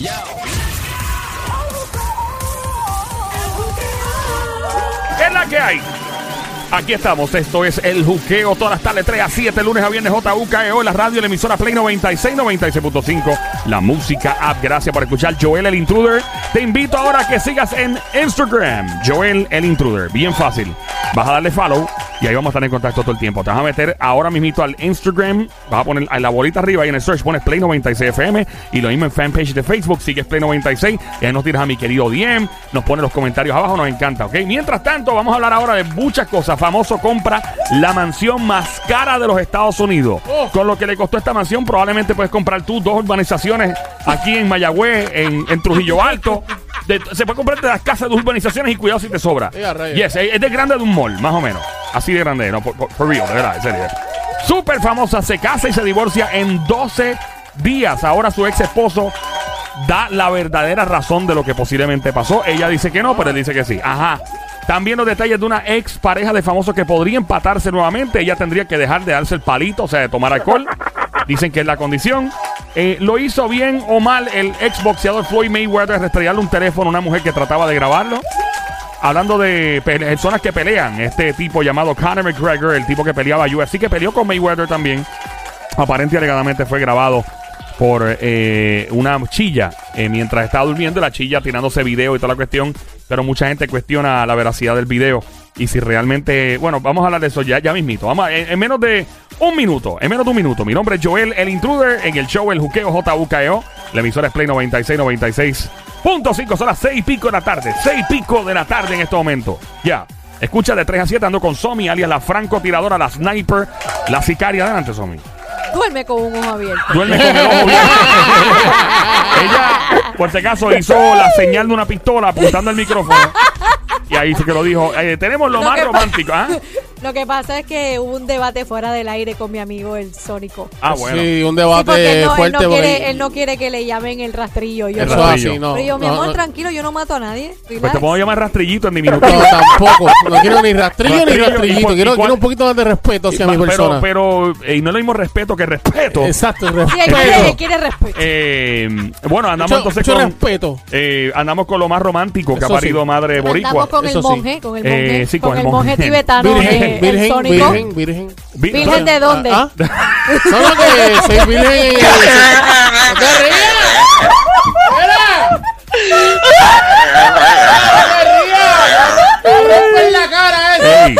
¿Qué es la que hay? Aquí estamos, esto es el juqueo todas las tardes 3 a 7, lunes a viernes JUKEO la radio, la emisora Play 96, 96.5, la música app. Gracias por escuchar Joel el Intruder. Te invito ahora a que sigas en Instagram, Joel el Intruder. Bien fácil. Vas a darle follow y ahí vamos a estar en contacto todo el tiempo. Te vas a meter ahora mismito al Instagram, vas a poner a la bolita arriba y en el search pones Play 96 FM y lo mismo en fanpage de Facebook, sigues Play 96 y ahí nos tiras a mi querido Diem, nos pone los comentarios abajo, nos encanta, ¿ok? Mientras tanto, vamos a hablar ahora de muchas cosas. Famoso compra la mansión más cara de los Estados Unidos. Con lo que le costó esta mansión, probablemente puedes comprar tú dos urbanizaciones aquí en Mayagüez, en, en Trujillo Alto. De- se puede comprar de las casas de urbanizaciones y cuidado si te sobra. Yes, es es de grande de un mall, más o menos. Así de grande, no, por, por- for real, de verdad, en serio. Súper famosa, se casa y se divorcia en 12 días. Ahora su ex esposo da la verdadera razón de lo que posiblemente pasó. Ella dice que no, pero él dice que sí. Ajá. También los detalles de una ex pareja de famosos que podría empatarse nuevamente. Ella tendría que dejar de darse el palito, o sea, de tomar alcohol. Dicen que es la condición. Eh, lo hizo bien o mal el ex boxeador Floyd Mayweather restrellarle un teléfono a una mujer que trataba de grabarlo. Hablando de pe- personas que pelean, este tipo llamado Conor McGregor, el tipo que peleaba UFC, que peleó con Mayweather también, aparente y alegadamente fue grabado por eh, una chilla eh, mientras estaba durmiendo, la chilla tirándose video y toda la cuestión, pero mucha gente cuestiona la veracidad del video y si realmente, bueno, vamos a hablar de eso ya, mismito, vamos a- en menos de un minuto, en menos de un minuto, mi nombre es Joel, el intruder, en el show El Juqueo JUKEO, la emisora es Play 96, 96.5, son las 6 y pico de la tarde, 6 y pico de la tarde en este momento, ya. Escucha de 3 a 7, ando con Somi, alias la francotiradora, la sniper, la sicaria. Adelante, Somi. Duerme con un ojo abierto. Duerme con el ojo abierto. Ella, por si acaso, hizo la señal de una pistola apuntando el micrófono. Y ahí sí que lo dijo. eh, tenemos lo Lo más romántico. ¿ah? Lo que pasa es que hubo un debate fuera del aire con mi amigo el Sónico. Ah, bueno. Sí, un Sí, debate porque él no, él, fuerte. no él no quiere que le llamen el rastrillo. Yo El no. rastrillo. así, no. Pero yo, mi amor, no, tranquilo, yo no mato a nadie. Pues te Relax. puedo llamar rastrillito en diminuto. No, tampoco. No quiero ni rastrillo ni Rastrillo, ¿y rastrillito. por- Quiero, quiero un poquito más de respeto hacia mi pero, persona. pero eh, y no es lo mismo respeto que respeto. Exacto, Sí, él quiere, respeto. él quiere respeto. Eh, bueno, andamos Mucho, entonces mucho con. respeto. eh, andamos con lo más romántico que ha parido sí. madre boricua. Andamos con el monje, con el Eh, monje, sí, con, el monje tibetano, Virgen, el virgen, Sónico. virgen, virgen. Vi- Virgen de dónde? Ah, ah. No, no, que soy virgen. ¡No te rías! ¡Mira! ¡No te rías! ¡No rompes la cara! Ey,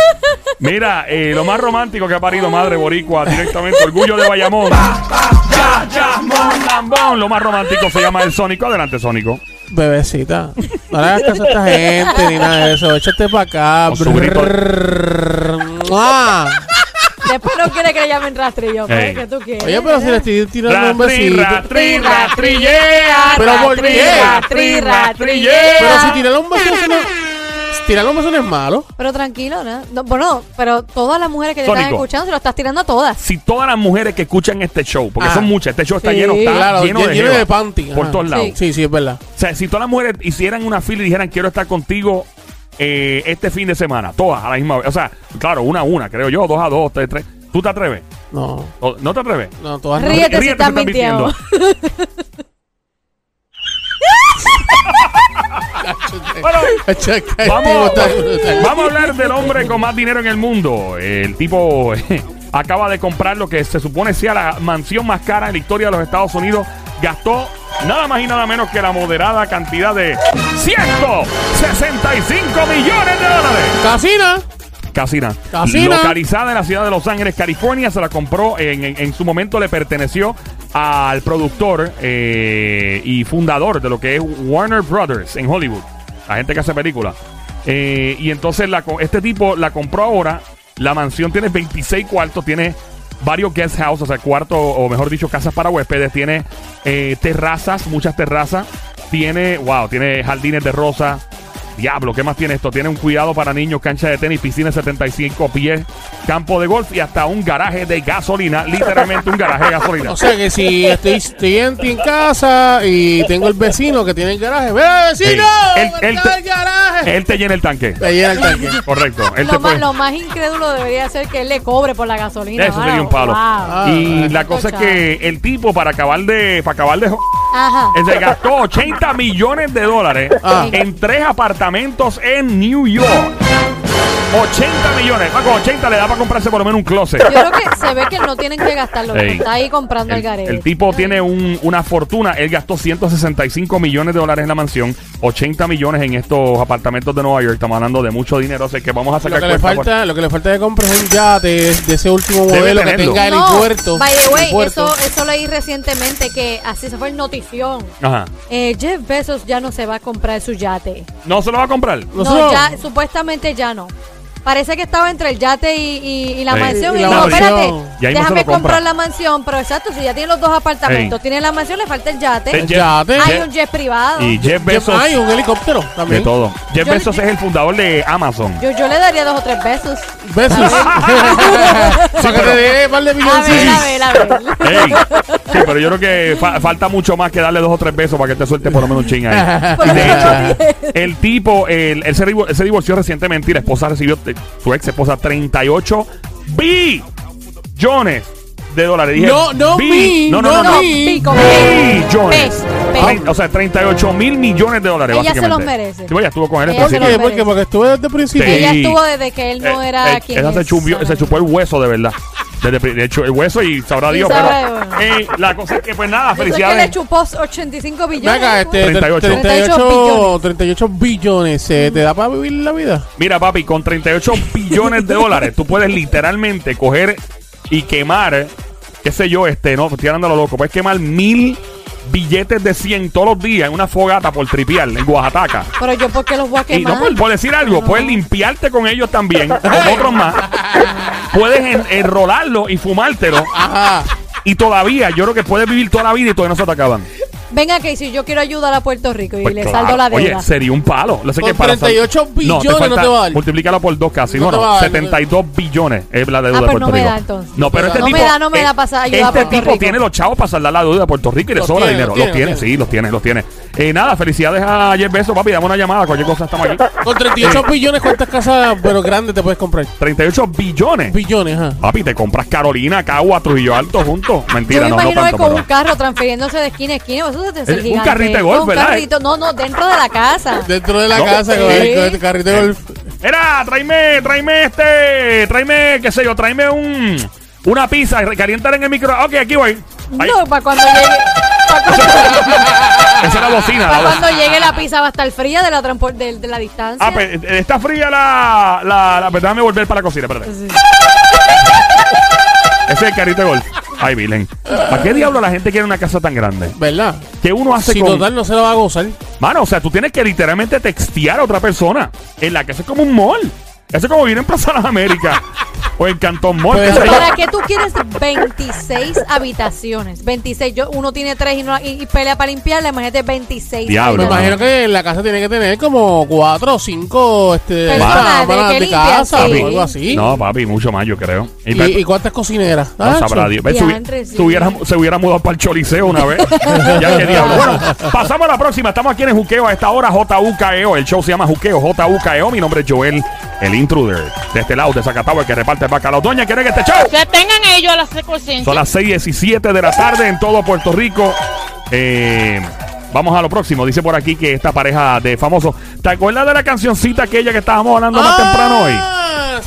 mira, eh, lo más romántico que ha parido Madre Boricua, directamente Orgullo de Bayamón. Ya, ya, mon, lambón. Lo más romántico se llama el Sónico. Adelante, Sónico. Bebecita, no le hagas caso a esta gente ni nada de eso. Échate para acá. Con su grito. Brrr. ¡Mua! Después no quiere que le llamen rastrillo. pues, Ey. ¿Qué tú quieres? Oye, pero si le estoy tirando un Rastri, besito. rastri, rastrillea. Pero ¿por qué? rastri, rastrillea. Pero si tirarle un tirarle un beso no es malo. Pero tranquilo, ¿no? No, Bueno, pero todas las mujeres que te están Sónico. escuchando se lo estás tirando a todas. Si todas las mujeres que escuchan este show, porque Ah. son muchas, este show está Sí. lleno, está Claro, lleno de, lleno jeva de panty. por ajá. todos lados. Sí. Sí, es verdad. O sea, si todas las mujeres hicieran una fila y dijeran quiero estar contigo eh, este fin de semana, todas a la misma vez. O sea, claro, una a una, creo yo, dos a dos, tres, tres. ¿Tú te atreves? No, ¿O- ¿No te atreves? no, todas no. Ríete si estás mintiendo. Bueno, Vamos, vamos a hablar del hombre con más dinero en el mundo. El tipo acaba de comprar lo que se supone sea la mansión más cara en la historia de los Estados Unidos. Gastó nada más y nada menos que la moderada cantidad de 165 millones de dólares. Casina. Casina. Casina. Localizada en la ciudad de Los Ángeles, California, se la compró. En, en- en su momento le perteneció al productor eh, y fundador de lo que es Warner Brothers en Hollywood. La gente que hace películas. Eh, y entonces la este tipo la compró ahora. La mansión tiene 26 cuartos, tiene varios guest house, o sea, cuartos, o mejor dicho, casas para huéspedes. Tiene eh, terrazas, muchas terrazas. Tiene, wow, tiene jardines de rosa. Diablo, ¿qué más tiene esto? Tiene un cuidado para niños, cancha de tenis, piscina de 75 pies, campo de golf y hasta un garaje de gasolina. Literalmente un garaje de gasolina. O sea que si estoy, estoy en, en casa y tengo el vecino que tiene el garaje, ¡ve vecino! Sí. Él- él ¡Está te- el garaje! Él te llena el tanque. Le llena el tanque. Correcto. Él te Lo más, puede- lo más incrédulo debería ser que él le cobre por la gasolina. Eso sería un palo. Wow. Ah. y la cosa es que el tipo para acabar de para acabar de Ajá. se gastó 80 millones de dólares Ah. en tres apartamentos en New York. 80 millones. Con 80 le da para comprarse por lo menos un closet. Yo creo que se ve que no tienen que gastarlo. Ey. Está ahí comprando el, El, garete. el tipo tiene un- una fortuna. Él gastó 165 millones de dólares en la mansión, 80 millones en estos apartamentos de Nueva York. Estamos hablando de mucho dinero. Así que vamos a Lo sacar que, le cuenta por- falta, lo que le falta de compra es un yate de ese último Debe modelo que tenga no, helipuerto. by the way, eso, eso leí recientemente que así se fue el notición. Ajá. Eh, Jeff Bezos ya no se va a comprar su yate. ¿No se lo va a comprar? No, No, solo- ya, supuestamente ya no. Parece que estaba entre el yate y, y- y la Sí. mansión. Y Y, la dijo, mansión. espérate, déjame comprar la mansión. Pero exacto, si ya tiene los dos apartamentos, tiene la mansión, le falta el yate. El yate. Hay Jeff- un jet privado. Y Jeff Bezos. Hay un helicóptero De también. todo. Jeff Yo- Bezos es el fundador de Amazon. Yo, yo le daría dos o tres besos. Besos. Para que te dé par de A ver, milloncillos. a ver, a ver. Ey, sí, pero yo creo que fa- falta mucho más que darle dos o tres besos para que te suelte por lo menos un ching ahí. De hecho, el tipo, el- él, se, él se divorció recientemente y la esposa recibió, eh, su ex esposa, 38 billones de dólares. Dije, No, no, bi- mi, no, no, no, no. Pico, billones. Pe, pe. Trein- O sea, 38 mil millones de dólares, Ella se los merece. Sí, pues, ella estuvo con él en Ella ¿Por se principio. qué? lo ¿Por qué? Porque estuve desde el principio. Sí. Ella estuvo desde que él no Eh, era eh, quien ella se, es chumbió- se chupó el hueso de verdad. Desde, de hecho, el hueso y sabrá Y Dios. sabe, pero bueno. eh, la cosa es que, pues nada, Yo sé que le felicidades. chupó 85 billones. Venga, este, 38. 38, 38 billones. ¿eh? ¿Te da para vivir la vida? Mira, papi, con 38 billones de dólares, tú puedes literalmente coger y quemar, qué sé yo, este, no, estoy hablando a lo loco, puedes quemar mil billetes de 100 todos los días en una fogata por tripiar en Oaxaca. Pero yo, ¿por qué los voy a Y no por, por decir algo, No. puedes limpiarte con ellos también, con otros más. Puedes en- enrolarlo y fumártelo. Ajá. Y todavía, yo creo que puedes vivir toda la vida y todavía no se te acaban. Venga, que si yo quiero ayudar a Puerto Rico y Pues le claro. saldo la deuda. Oye, sería un palo. Lo sé Con que para sal- 38 billones no te va a dar. Multiplícalo por dos casi. No No, te no, va a dar, 72 billones es la deuda Ah, de pues Puerto no me Rico. da, entonces. No, pero No este me tipo. da, no me eh, da para ayudar a Este Puerto tipo Rico. tiene los chavos para saldar la deuda de Puerto Rico y le Los sobra tiene, dinero. los Los tiene, tiene, los sí, los tiene, los tiene. Eh, nada, felicidades a Jeff Bezos, papi. Dame una llamada, cualquier cosa estamos aquí. Con 38 billones, ¿cuántas casas, pero grandes, te puedes comprar? 38 billones. Billones, ajá. Papi, te compras Carolina, Cagua, Trujillo Alto juntos. Yo Mentira, me no, no imagino tanto. que con pero- un carro transfiriéndose de esquina a esquina, eso Eh, un carrito de golf, Un ¿verdad? carrito, no, no, dentro de la casa. Dentro de la No. casa, con, Sí. el, con el carrito de golf. Era, tráeme, tráeme este, tráeme, qué sé yo, tráeme un, una pizza, calientar en el micro. Ok, aquí voy. Ahí. No, para cuando llegue. Para cuando, Esa es la bocina. pa' la bocina. cuando llegue la pizza va a estar fría de la, de, de la distancia. Ah, pues, eh, está fría la, la, la, pues, déjame volver para la cocina, espérate. Sí. Ese es el carrito de golf. Ay, Virgen. ¿Para qué diablo la gente quiere una casa tan grande? ¿Verdad? ¿Qué uno hace Si con...? total no se lo va a gozar. Mano, o sea, tú tienes que literalmente textear a otra persona en la eso es como un mall. Eso es como vivir en Plaza Las Américas o en Cantón Mall. Pues, yo. ¿Para qué tú quieres 26 habitaciones? 26. Yo, uno tiene 3 y, no- y- y pelea para limpiarla. Imagínate 26. Diablo, Me no. imagino que la casa tiene que tener como cuatro o cinco este, Personas de cámaras que de casa sí. o algo así. No, papi, mucho más, yo creo. Y- ¿Y, y cuántas cocineras? No Ah, sabrá. Dios. Ve, se, hubiera, mudado para el Choliseo una vez. ya que diablo. Bueno, pasamos a la próxima. Estamos aquí en Juqueo a esta hora. JUKEO. El show se llama Juqueo. JUKEO. Mi nombre es Joel, el intruder. De este lado, de Zacatau, el que reparte el bacalao. Doña, ¿quieren que este show? Que tengan ellos la secuencia. Son las 6:17 de la tarde en todo Puerto Rico. Eh, vamos a lo próximo. Dice por aquí que esta pareja de famosos. ¿Te acuerdas de la cancioncita aquella que estábamos hablando más Ah, temprano hoy?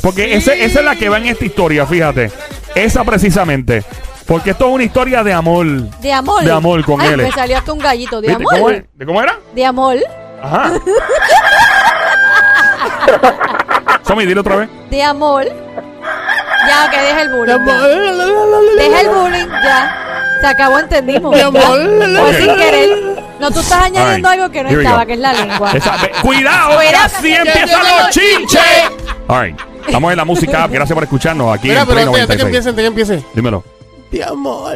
Porque sí. ese- esa es la que va en esta historia, fíjate. Esa precisamente. Porque esto es una historia de amor. De amor. De amor con Ay, él. Me salió hasta un gallito. De ¿Viste amor. ¿De cómo era? De amor. Ajá. Somi, dile otra vez. De amor. Ya, que deja el bullying. ya. Deja el bullying, ya. Se acabó, entendimos. Ya. amor. Ok. sin querer. No, tú estás añadiendo All right. algo que no Here we estaba, go. que es la lengua. Esa- ve- cuidado, que así empiezan los chinches. All right. Estamos en la música. app. Gracias por escucharnos aquí Mira, en pero Play antes, antes que 96. empiece, antes que empiece. Dímelo. De amor.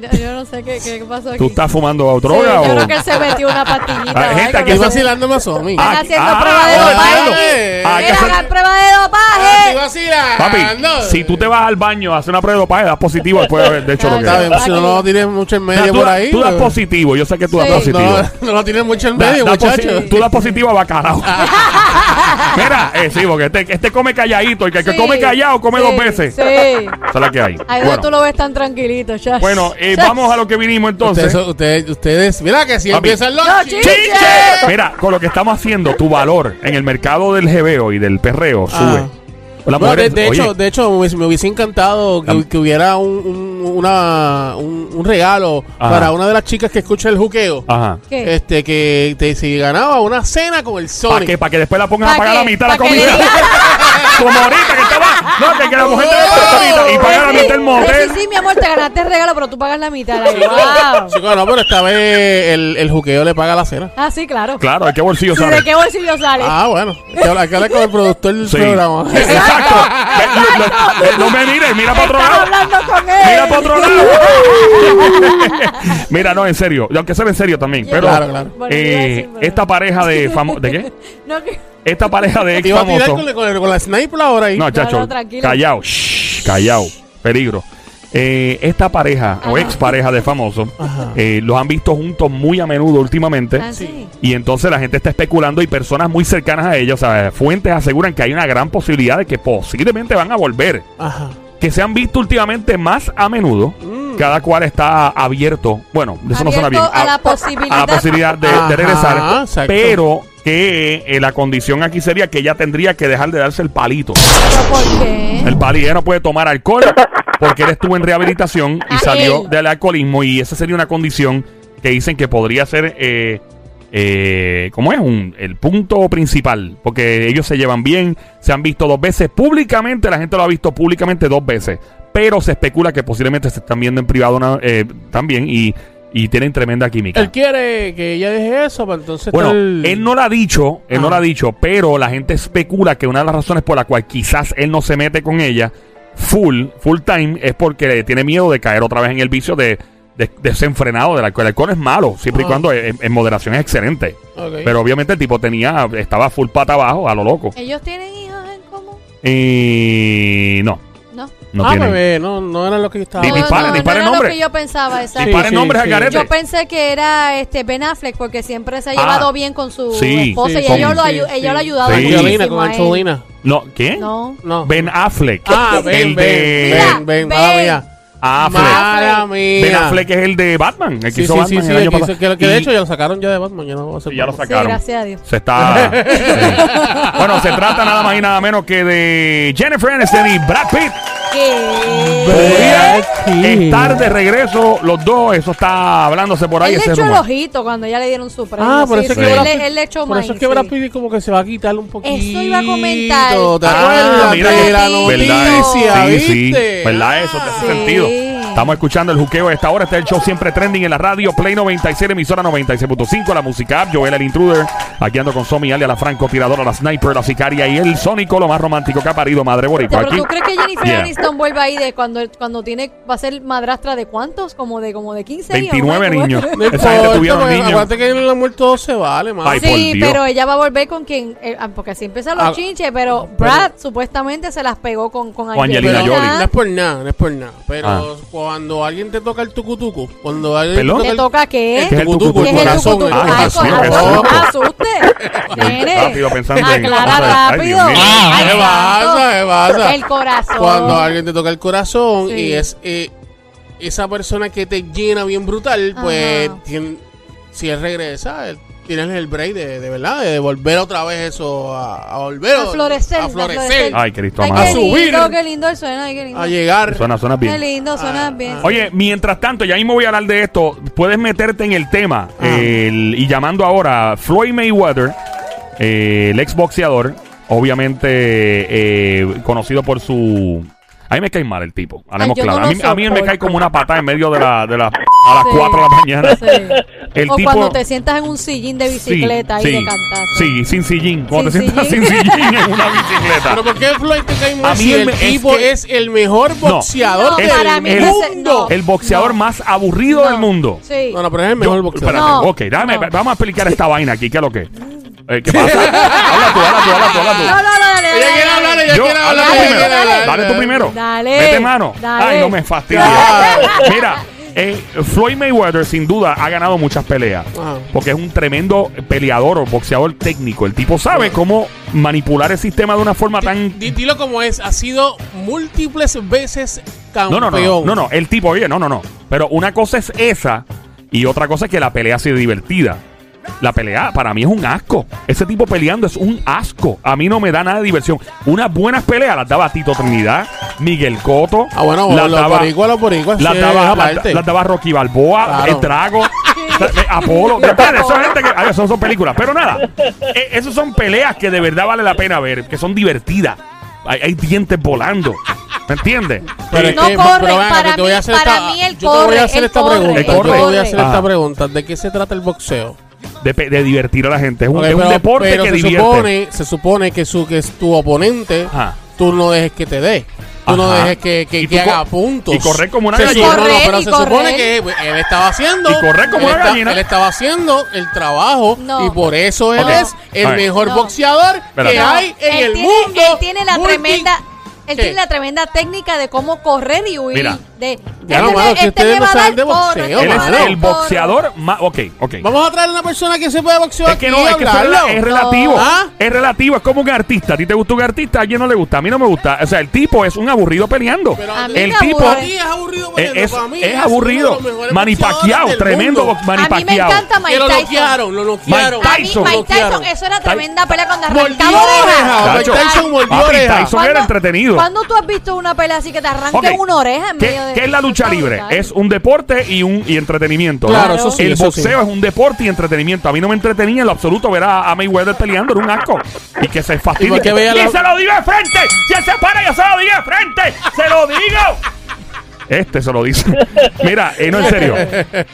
Yo, yo no sé qué, qué pasó aquí. ¿Tú estás fumando Sí, droga yo o...? creo que él se metió una pastillita. Ah, o gente, aquí más a mí. Están Ah, haciendo ah, prueba de ah, dopaje. ah, hay que Mira, hacer- hagan prueba de dopaje. vacilando. Papi, si tú te vas al baño a hacer una prueba de dopaje, das positivo después de haber hecho lo que... Está bien, si no lo tienes mucho en medio tú, por ahí. tú das pues, positivo, yo sé que tú das Sí. positivo. No, no lo tienes mucho en medio, da muchacho. posi- Tú das positivo a bacalao. Mira, eh, sí, porque este, este come calladito. El que, que Sí, come callado come sí, dos veces. Sí. Esa es la que hay. Ahí Bueno, donde tú lo ves tan tranquilito, ya. bueno, eh, Ya. vamos a lo que vinimos entonces. Ustedes, ustedes, ustedes, mira que si Papi. empiezan los No, chistes. Mira, con lo que estamos haciendo, tu valor en el mercado del jebeo y del perreo sube. Bueno, de, de hecho, de hecho, me hubiese, me hubiese encantado que, que hubiera un, un- una, un, un regalo Ajá. para una de las chicas que escucha el juqueo. Ajá. ¿Qué? Este, que te, si ganaba una cena con el ¿Para Sonic. qué? Para que después la pongan a ¿Pa' pagar qué? la mitad de la ¿Pa' que comida. Como ahorita que estaba. No, que, que la mujer te dé ahorita y paga la mitad del motel. Sí, sí, mi amor, te ganaste el regalo, pero tú pagas la mitad. Chico, wow. chico, no, pero esta vez el, el juqueo le paga la cena. Ah, sí, claro. Claro, ¿de qué bolsillo sale? ¿De qué bolsillo sale? Ah, bueno. Hay que hablar, que con el productor del Sí. programa. Exacto. Lo- No me mires, mira para otro lado. hablando con él. Mira para otro lado. Mira, no, en serio. Aunque sea en serio también. Pero Claro, claro. Eh, decir, pero- esta pareja de famosos. ¿De qué? No, que... Esta pareja de ex iba a tirar famosos. con, con- con la sniper ahora ahí. No, chacho. no, tranquilo. Callao. Shh, Callao. Peligro. Eh, esta pareja o Ajá. ex pareja de famosos Ajá. eh, los han visto juntos muy a menudo últimamente. Ah, sí. Y entonces la gente está especulando y personas muy cercanas a ellos, o sea, fuentes aseguran que hay una gran posibilidad de que posiblemente van a volver. Ajá. Que se han visto últimamente más a menudo. Mm. Cada cual está abierto. Bueno, eso no suena bien. A la posibilidad. a la posibilidad de, regresar. exacto. Pero que eh, la condición aquí sería que ella tendría que dejar de darse el palito. ¿Pero por qué? El palito ella no puede tomar alcohol porque él estuvo en rehabilitación y salió del alcoholismo y esa sería una condición que dicen que podría ser, eh, eh, ¿cómo es? Un, el punto principal, porque ellos se llevan bien, se han visto dos veces públicamente, la gente lo ha visto públicamente dos veces, pero se especula que posiblemente se están viendo en privado una- eh, también y, y tienen tremenda química. Él quiere que ella deje eso, para entonces. Bueno, él no lo ha dicho, él no lo ha dicho, pero la gente especula que una de las razones por la cual quizás él no se mete con ella full, full time, es porque tiene miedo de caer otra vez en el vicio de, de- desenfrenado del alcohol. El alcohol es malo, siempre y Ah. cuando en, en moderación es excelente. Pero obviamente el tipo tenía, estaba full pata abajo, a lo loco. ¿Ellos tienen hijos en común? Y no, No. no ah, tiene. bebé, no, no era lo que yo estaba Di- No, no, no el era nombre. lo que yo pensaba, exacto. Dispara Sí, nombres sí, al sí. garete. Yo pensé que era este Ben Affleck porque siempre se ha Ah. llevado bien con su Sí, esposa sí, y sí, ellos lo, sí, ayu- sí. ellos lo ayudaban Sí. Angelina, muchísimo con. Angelina. No, ¿quién? No. No. Ben Affleck. Ah, Ben, el Ben, de Ben, Ben, Ben. mala mía. Affleck. Mala mía. Ben Affleck es el de Batman, el que Sí, hizo sí, sí, Batman sí, el año que, pasado. hizo- que, que de hecho ya lo sacaron ya de Batman, ya no va a ser Sí, ya lo. Sí, sacaron. gracias a Dios. Se está. sí. Bueno, se trata nada más y nada menos que de Jennifer Aniston y Brad Pitt. Pitt. estar de regreso los dos. Eso está hablándose por ahí. Él le echó el ojito cuando ya le dieron su premio. Ah, por eso sí, es que él, Brad le- Pitt- él le echó Por eso es que Brad. Pitt como que se va a quitar un poquito. Eso iba a comentar. ¿Te Ah, mira de que- la sí. ¿Verdad? noticia? Sí, sí. ¿viste? ¿Verdad? Eso te hace Sí. sentido. Estamos escuchando el juqueo de esta hora. Este es el show siempre trending en la radio. Play 96, emisora 96.5. La música app. Joel el intruder. Aquí ando con Somi Ali, la francotiradora, la sniper, la sicaria y el sónico, lo más romántico que ha parido madre boricua. Pero Aquí. tú crees que Jennifer Yeah. Aniston vuelve ahí de cuando cuando tiene va a ser madrastra de cuántos? Como de como de 15 años. 29 ¿no? niños. No Esa gente tuvieron niños. Acuérdate que en la muerte todo se vale, man. Ay, Sí, pero ella va a volver con quien, eh, ah, porque así empiezan los Ah, chinches, pero Brad supuestamente se las pegó con, con Con Angelina Jolie. no es por nada, no es por nada. Pero Ah. cuando alguien te toca el tucutucu, cuando alguien ¿Perdón? te ¿Te toca toca qué? el ¿Qué es el tucutucu, tucutucu? el ¿Qué es el corazón, tucutucu? Ah, Dios mío, Nene. Rápido pensando en- Aclara rápido. Ay, ¿Qué pasa? ¿Qué pasa? El corazón. Cuando alguien te toca el corazón Sí. y es eh, esa persona que te llena bien brutal, pues Ajá. tien- si él regresa, él- tienes el break de, de verdad, de volver otra vez eso a, a volver A florecer, a a florecer, florecer. Ay, Cristo Ay, qué A subir. lindo, qué lindo suena, ay, qué lindo. a llegar. Suena, suena Qué bien. lindo, suena Ah, bien. ah. Oye, mientras tanto, ya mismo voy a hablar de esto. Puedes meterte en el tema Ah. el- y llamando ahora a Floyd Mayweather, eh, el exboxeador, obviamente eh, conocido por su. A mí me cae mal el tipo. Hablemos Ay, yo claro. no a, mí, a mí él me cae como una patada en medio de la. De la a las Sí. 4 de la mañana. Sí. El o tipo- cuando te sientas en un sillín de bicicleta sí, y de sí, cantazo. Sí, sin sillín. Cuando Sin te sientas sin sillín. sillín en una bicicleta. Pero ¿por qué Floyd te cae A mal mí si el el me- es tipo que- es el mejor boxeador No, del para mí mundo? no. El boxeador No. más aburrido No. del mundo. Sí. No, no, pero es el Yo- mejor boxeador. espérate, No, ok, déjame, no. vamos a explicar esta vaina aquí. ¿Qué es lo que? Eh, ¿Qué pasa? habla tú, habla tú, habla tú, habla tú. No, no, no, dale, Ella dale, quiere dale. hablar, ella Yo, quiere habla hablar. tú ella primero. quiere hablar. Dale tú primero. Dale. Vete mano. Dale. Ay, no me fastidies. Mira, eh, Floyd Mayweather sin duda ha ganado muchas peleas. Ajá. Porque es un tremendo peleador o boxeador técnico. El tipo sabe cómo manipular el sistema de una forma tan Di- Dilo como es, ha sido múltiples veces campeón. no, no, no, no, no, el tipo, oye, no, no, no. Pero una cosa es esa y otra cosa es que la pelea sea divertida. La pelea para mí es un asco. Ese tipo peleando es un asco. A mí no me da nada de diversión. Unas buenas peleas las daba Tito Trinidad, Miguel Coto. Ah, bueno, las los daba, boricuas, los boricuas, las sí, daba, las- las daba Rocky Balboa, Claro. el Drago, Apolo. Son gente que. a ver, son, son películas. Pero nada, eh, esas son peleas que de verdad vale la pena ver, que son divertidas. Hay, hay dientes volando. ¿Me entiendes? Pero es No que, corre, pero ven acá, para te voy a mí- hacer para esta- mí él yo te voy corre, a hacer esta corre, pregunta. te voy corre. a hacer esta pregunta. ¿De qué se trata el boxeo? De, divertir a la gente. Es un, Ok, es un pero- deporte pero que se divierte. supone, se supone que, su, que es tu oponente, Ajá. tú no dejes que te dé. Tú no dejes que, que, haga puntos. y correr como una Se gallina. su- no, no, Correr pero se correr. supone que él estaba haciendo. Y correr como él una está- gallina. Él estaba haciendo el trabajo No. y por eso él es el mejor No. boxeador Espérate. que hay en él el tiene, mundo. Él tiene la multi- tremenda. Él ¿Qué? tiene la tremenda técnica de cómo correr y huir. Mira. de, Ya, este mano, le- que este ustedes no saben de boxeo, este Él es dar el boxeador más. Ok, ok. Vamos a traer a una persona que sepa de boxeo Es aquí que no, es que eso es, rela- es relativo. ¿Ah? Es relativo, es como un artista. A ti te gusta un artista, a alguien no le gusta. A mí no me gusta. O sea, el tipo es un aburrido peleando. Pero A mí el me tipo aburre. Es aburrido es, peleando, es- para mí es uno aburrido. de los mejores Manny boxeadores Pacquiao, del tremendo mundo. A mí me encanta Mike Que lo Tyson. noquearon, lo noquearon. Mike A mí Tyson. Mike eso era tremenda pelea cuando Mordió arrancaba oreja. oreja. Mike Tyson mordió papi, oreja. Tyson era entretenido. ¿Cuándo tú has visto una pelea así que te arranque una oreja en ¿Qué, medio de qué es la lucha libre? brutal. Es un deporte y un y entretenimiento. ¿no? Claro, eso sí, El eso boxeo sí. es un deporte y entretenimiento. A mí no me entretenía en lo absoluto ver a, a Mayweather peleando, era un asco. Y que se Y fastidie. ¡Y la- se lo digo de frente! ¡Si se para, yo se lo digo de frente! ¡Se lo digo! Este se lo dice. Mira, eh, no en serio.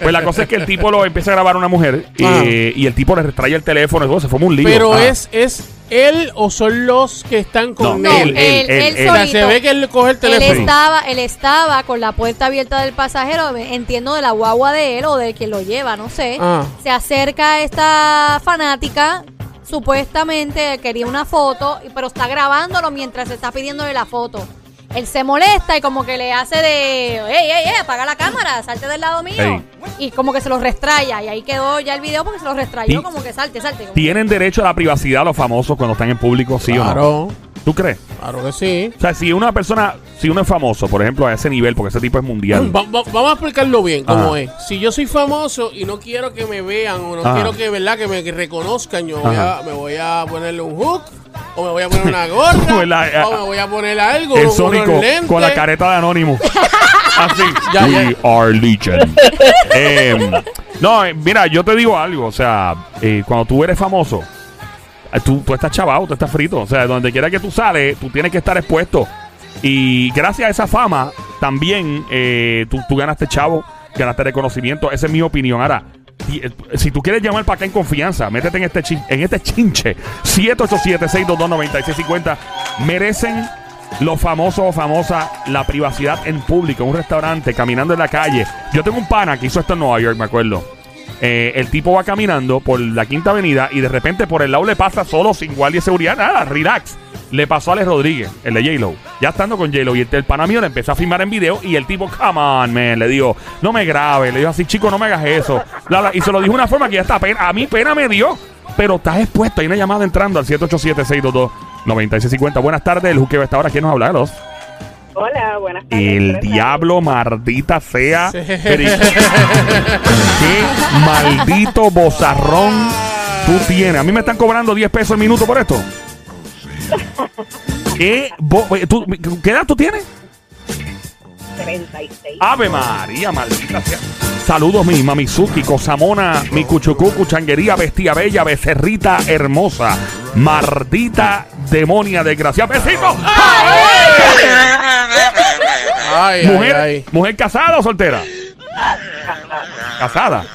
Pues la cosa es que el tipo lo empieza a grabar a una mujer eh, y el tipo le retrae el teléfono y todo, se forma un lío. Pero Ah. es, es él o son los que están con No, No, él. él, él, él, él, él. O sea, solito. se ve que él coge el Él teléfono. estaba, él estaba con la puerta abierta del pasajero, entiendo de la guagua de él o de quien lo lleva, no sé. Ah. Se acerca a esta fanática, supuestamente quería una foto, y- pero está grabándolo mientras está pidiéndole la foto. Él se molesta y como que le hace de, ey, ey, ey, apaga la cámara, salte del lado mío. Ey. Y como que se lo restraya. Y ahí quedó ya el video porque se lo restrayó, Ti- como que salte, salte. como- ¿Tienen derecho a la privacidad los famosos cuando están en público, sí o no? Claro, ¿Tú crees? claro que sí. O sea, si una persona, si uno es famoso, por ejemplo, a ese nivel, porque ese tipo es mundial. Va- va- vamos a explicarlo bien cómo Ajá. es. Si yo soy famoso y no quiero que me vean o no Ajá. quiero que, ¿verdad? que me reconozcan, yo voy a, me voy a ponerle un hook o me voy a poner una gorra o me voy a poner algo, el unos Sónico lentes. con la careta de Anónimo. Así. Ya, We are Legion. Em, no, eh, mira, yo te digo algo. O sea, eh, cuando tú eres famoso, eh, tú, tú estás chavado, tú estás frito. O sea, donde quiera que tú sales, tú tienes que estar expuesto. Y gracias a esa fama, también eh, tú, tú ganaste chavo, ganaste reconocimiento. Esa es mi opinión. Ahora, eh, si tú quieres llamar para acá en confianza, métete en este, chin- en este chinche. 787-622-9650. Merecen los famosos o famosas la privacidad en público, en un restaurante, caminando en la calle. Yo tengo un pana que hizo esto en Nueva York, me acuerdo. Eh, el tipo va caminando por la quinta avenida y de repente por el lado le pasa solo sin guardia de seguridad, nada, relax. Le pasó a Alex Rodríguez, el de J-Lo. Ya estando con J-Lo y el, el pana mío le empezó a filmar en video y el tipo, come on, man, le dijo, no me grabes. Le dijo así, chico, no me hagas eso. Bla, bla, y se lo dijo de una forma que ya está. A mí pena me dio, pero estás expuesto. Hay una llamada entrando al 787-622-9650. Buenas tardes, el juqueo esta hora. ¿Quién nos habla? Los? Hola, buenas tardes. El diablo, maldita sea. Sí. ¿Qué maldito bozarrón tú tienes? A mí me están cobrando 10 pesos el minuto por esto. ¿Qué, bo- eh, tú- ¿qué edad tú tienes? Tardes. 36. Ave María, maldita sea. Saludos, mi mamizuki, cosamona, mi cuchucucu, changuería, bestia bella, becerrita hermosa, maldita demonia desgraciada. ¡Besito! Ay, ay, ¿Mujer, ay. ¿Mujer casada o soltera? ¿Casada?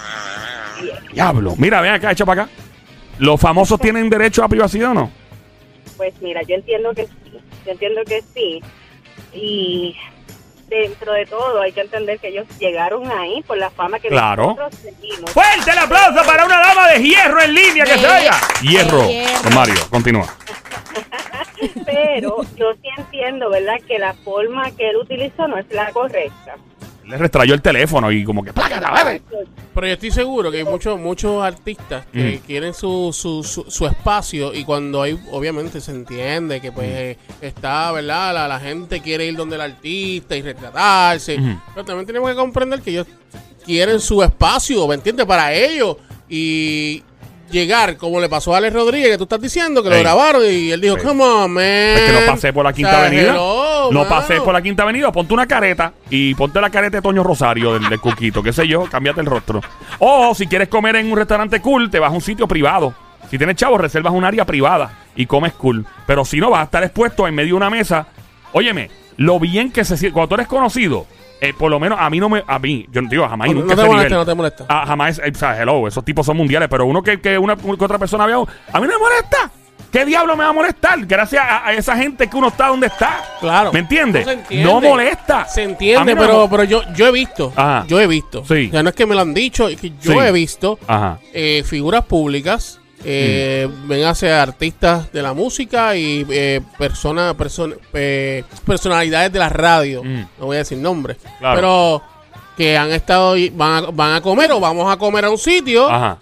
Diablo. Mira, ven acá, echa para acá. ¿Los famosos tienen derecho a privacidad o no? Pues mira, yo entiendo que sí. Yo entiendo que sí. Y dentro de todo hay que entender que ellos llegaron ahí por la fama que Claro. nosotros seguimos. ¡Fuerte el aplauso para una dama de hierro en línea que se vaya! hierro. Mario, continúa. Pero yo sí entiendo, ¿verdad? Que la forma que él utilizó no es la correcta. Le restrayó el teléfono y como que... ¡plácata, bebé! Pero yo estoy seguro que hay muchos muchos artistas que Mm. quieren su, su, su, su espacio y cuando hay, obviamente se entiende que pues Mm. eh, está, ¿verdad? La, la gente quiere ir donde el artista y retratarse. Pero también tenemos que comprender que ellos quieren su espacio, ¿me entiendes? Para ellos. Y llegar, como le pasó a Alex Rodríguez, que tú estás diciendo, que lo Ey. grabaron y él dijo, Ey. come on, man. Es que no pasé por la Quinta Avenida. no mano. pasé por la Quinta Avenida. Ponte una careta y ponte la careta de Toño Rosario del, del Cuquito, qué sé yo, cámbiate el rostro. O si quieres comer en un restaurante cool, te vas a un sitio privado. Si tienes chavos, reservas un área privada y comes cool. Pero si no, vas a estar expuesto en medio de una mesa. Óyeme, lo bien que se siente. Cuando tú eres conocido, eh, por lo menos a mí no me. A mí, yo digo jamás No, nunca no te molesta, nivel. no te molesta. Ah, jamás, eh, o sea, hello, esos tipos son mundiales, pero uno que, que una que otra persona vea, a mí no me molesta. ¿Qué diablo me va a molestar? Gracias a, a esa gente que uno está donde está. Claro. ¿Me entiendes? No, entiende. No molesta. Se entiende, me pero, pero yo, yo he visto. Ajá. Yo he visto. Sí. Sea, no es que me lo han dicho, es que yo Sí. he visto Ajá. eh, figuras públicas, eh, Mm. ven hacia artistas de la música y eh, personas, person- eh, personalidades de la radio. Mm. No voy a decir nombres. Claro. Pero que han estado, y- van a, van a comer o vamos a comer a un sitio. Ajá.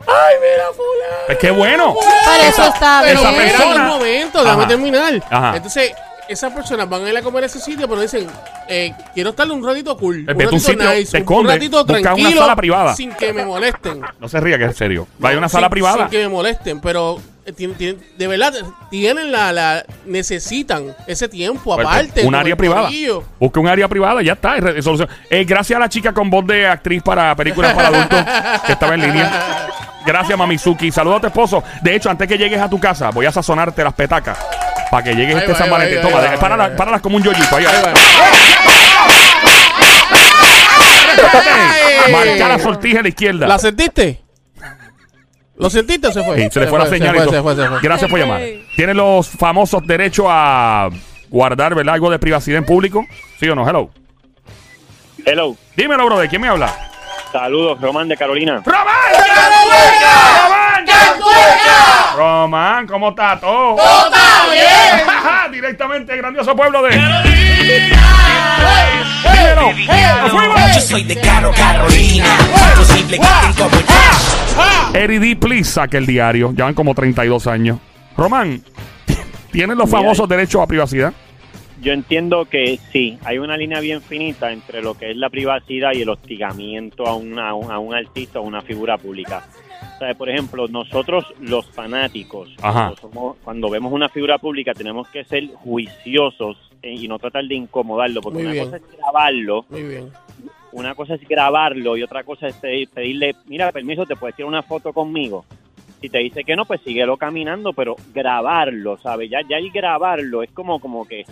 ¡Ay, mira, fulano! Pues qué bueno. Pero eso está Pero esa bien. espera persona- un momento, déjame Ajá. terminar. Ajá. Entonces, esas personas van a ir a comer a ese sitio, pero dicen, eh, quiero estar un ratito cool. Un ratito sitio, te un- un, ratito busca una tranquilo, sala privada. Sin que me molesten. No se ría que es serio. Vaya a una No, sala sin- privada. Sin que me molesten, pero eh, tien- tien- de verdad tienen la, la necesitan ese tiempo aparte. un área privada. Busca un área privada, ya está. es. Eh, gracias a la chica con voz de actriz para películas para adultos que estaba en línea. Gracias, Mamizuki. Saludos a tu esposo. De hecho, antes que llegues a tu casa, voy a sazonarte las petacas. Para que llegues este San Valentín. Toma, de- páralas como un yoyito. Ahí va. Marca la sortija a la izquierda. ¿La sentiste? ¿Lo sentiste o se fue? Sí, se le fue la señal. Gracias por llamar. fue. ¿Tienen los famosos derecho a guardar ¿verdad? algo de privacidad en público? ¿Sí o no? Hello. Hello, Dímelo, bro. ¿De quién me habla? saludos, Román de Carolina. ¡Román! ¡Román! Román, ¿cómo está todo? ¡Todo está bien! Directamente del grandioso pueblo de... Yo soy de Caro Carolina. Imposible que como. Eddie D, please, saque el diario. Llevan como 32 años. Román, ¿tienen los famosos derechos a privacidad? Yo entiendo que sí, hay una línea bien finita entre lo que es la privacidad y el hostigamiento a, una- a un, a un artista o una figura pública. O sea, por ejemplo, nosotros los fanáticos, cuando, somos- cuando vemos una figura pública tenemos que ser juiciosos eh, y no tratar de incomodarlo, porque Muy una bien. cosa es grabarlo, Muy bien. una cosa es grabarlo y otra cosa es pedir- pedirle, mira, permiso, te puedes tirar una foto conmigo. Si te dice que no, pues síguelo caminando, pero grabarlo, ¿sabes? Ya, ya el grabarlo es como, como que,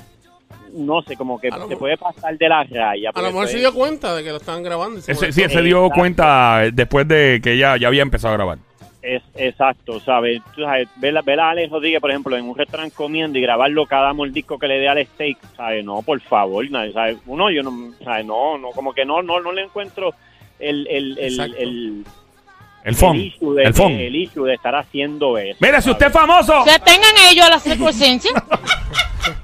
no sé, como que A se puede pasar de la raya. A lo mejor se dio cuenta de que lo estaban grabando. se sí, él se dio cuenta después de que ella ya había empezado a grabar. Es exacto, ¿sabes? Tú sabes, ver, a- ver a Alex Rodríguez, por ejemplo, en un restaurante comiendo y grabarlo cada mordisco que le dé al steak, ¿sabes? No, por favor, ¿sabes? Uno, yo no, ¿sabes? No, no, como que no, no, no le encuentro el, el, el, el, El el issue de, El phone. el issue de estar haciendo eso. Mira, si usted es famoso. Que tengan ellos la circunstancia.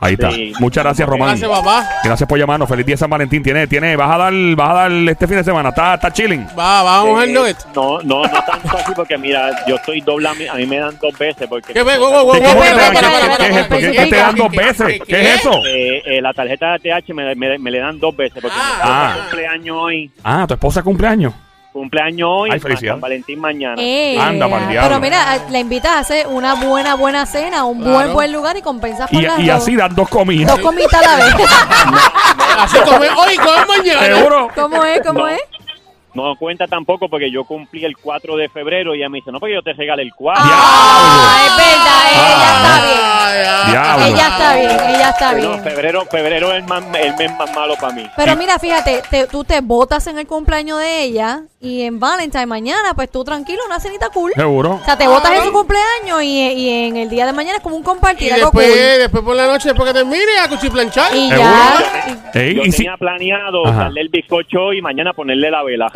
Ahí está. Sí. Muchas gracias, Román. Gracias, papá. Gracias por llamarnos. Feliz día de San Valentín. Tiene, tiene, vas a dar, vas a dar este fin de semana. Está, está chilling. Va, vamos Eh, al nugget. No, no, no tanto así porque mira, yo estoy doble, a mí, a mí me dan dos veces porque ¿Qué es esto? ¿Qué- te dan dos ¿qué- veces? qué- ¿Qué es eso? eh, eh, la tarjeta de TH me, me, me le dan dos veces porque Ah. mi esposa Ah. cumpleaños hoy, Ah, tu esposa cumpleaños. Cumpleaños hoy, Ay, más. San Valentín mañana. Eh, Anda, pa'l diablo. pero mira, la invitas a hacer una buena, buena cena, un Claro. buen, buen lugar y compensas por Y, las y dos. así dan dos comidas. Dos comitas a la vez. Así come hoy, come mañana. Seguro. ¿Cómo es? ¿Cómo No. es? No cuenta tampoco porque yo cumplí el 4 de febrero y ella me dice, no, porque yo te regalé el 4. Ah, es verdad, ella está bien. Ella está bien, ella está No, bien. febrero, febrero es el, más- el mes más malo para mí. Pero mira, fíjate, te- tú te votas en el cumpleaños de ella y en Valentine mañana, pues tú tranquilo, una cenita cool. Seguro. O sea, te votas en su cumpleaños y, y en el día de mañana es como un Y compartir algo después, cool. después por la noche, después que termine, a cuchiplanchar. Y Seguro. ya. y- Ey, Yo y si- tenía planeado Ajá. darle el bizcocho y mañana ponerle la vela.